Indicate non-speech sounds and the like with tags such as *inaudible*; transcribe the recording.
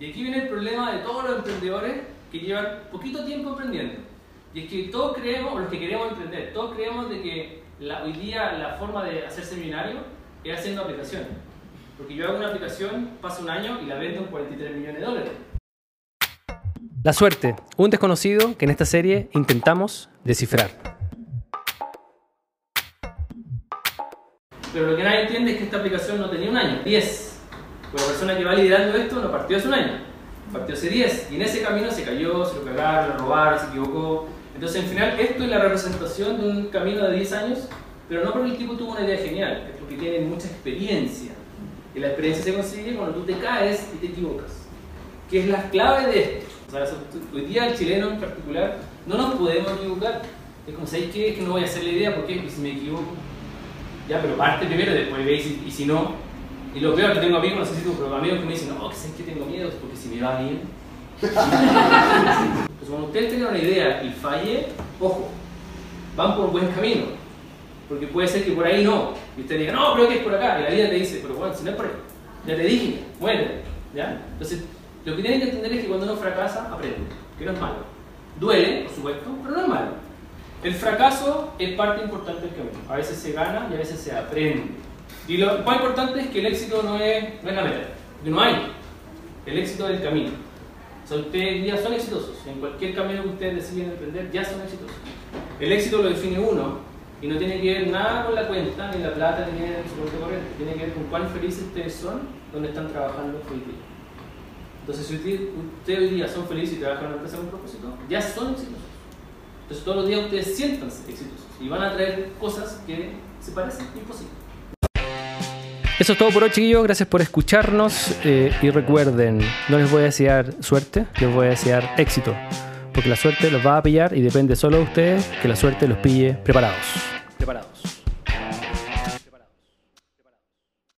Y aquí viene el problema de todos los emprendedores que llevan poquito tiempo emprendiendo. Y es que todos creemos, los que queremos emprender, todos creemos de que la, hoy día la forma de hacerse millonario es haciendo aplicaciones. Porque yo hago una aplicación, pasa un año y la vendo en 43 millones de dólares. La suerte, un desconocido que en esta serie intentamos descifrar. Pero lo que nadie entiende es que esta aplicación no tenía un año, 10. Pues la persona que va liderando esto no partió hace un año, partió hace 10. Y en ese camino se cayó, se lo cagaron, lo robaron, se equivocó. Entonces, en final, esto es la representación de un camino de 10 años, pero no porque el tipo tuvo una idea genial, es porque tiene mucha experiencia. Y la experiencia se consigue cuando tú te caes y te equivocas. Que es la clave de esto. O sea, hoy día el chileno en particular no nos podemos equivocar. Es como, ¿sabéis qué? Es que no voy a hacer la idea porque ¿Y si me equivoco? Ya, pero parte primero, después veis y, y si no. Y lo peor que tengo amigos, no sé si tú, pero amigos que me dicen, no, que sabes que tengo miedo, porque si me va bien. *laughs* pues cuando ustedes tengan una idea y falle, ojo, van por un buen camino. Porque puede ser que por ahí no. Y usted diga, no, pero que es por acá. Y la vida te dice, pero bueno, si no es por ahí. Ya te dije, muere. ¿Ya? Entonces, lo que tienen que entender es que cuando uno fracasa, aprende. Que no es malo. Duele, por supuesto, pero no es malo. El fracaso es parte importante del camino. A veces se gana y a veces se aprende. Y lo más importante es que el éxito no es, no es la meta, porque no hay. El éxito es el camino. O sea, ustedes ya son exitosos. En cualquier camino que ustedes deciden emprender, ya son exitosos. El éxito lo define uno y no tiene que ver nada con la cuenta, ni la plata, ni el soporte corriente. Tiene que ver con cuán felices ustedes son donde están trabajando hoy día. Entonces, si ustedes hoy día son felices y trabajan en una empresa con propósito, ya son exitosos. Entonces, todos los días ustedes siéntanse exitosos y van a traer cosas que se parecen imposibles. Eso es todo por hoy, chiquillos. Gracias por escucharnos. Eh, y recuerden, no les voy a desear suerte, les voy a desear éxito. Porque la suerte los va a pillar y depende solo de ustedes que la suerte los pille preparados. Preparados.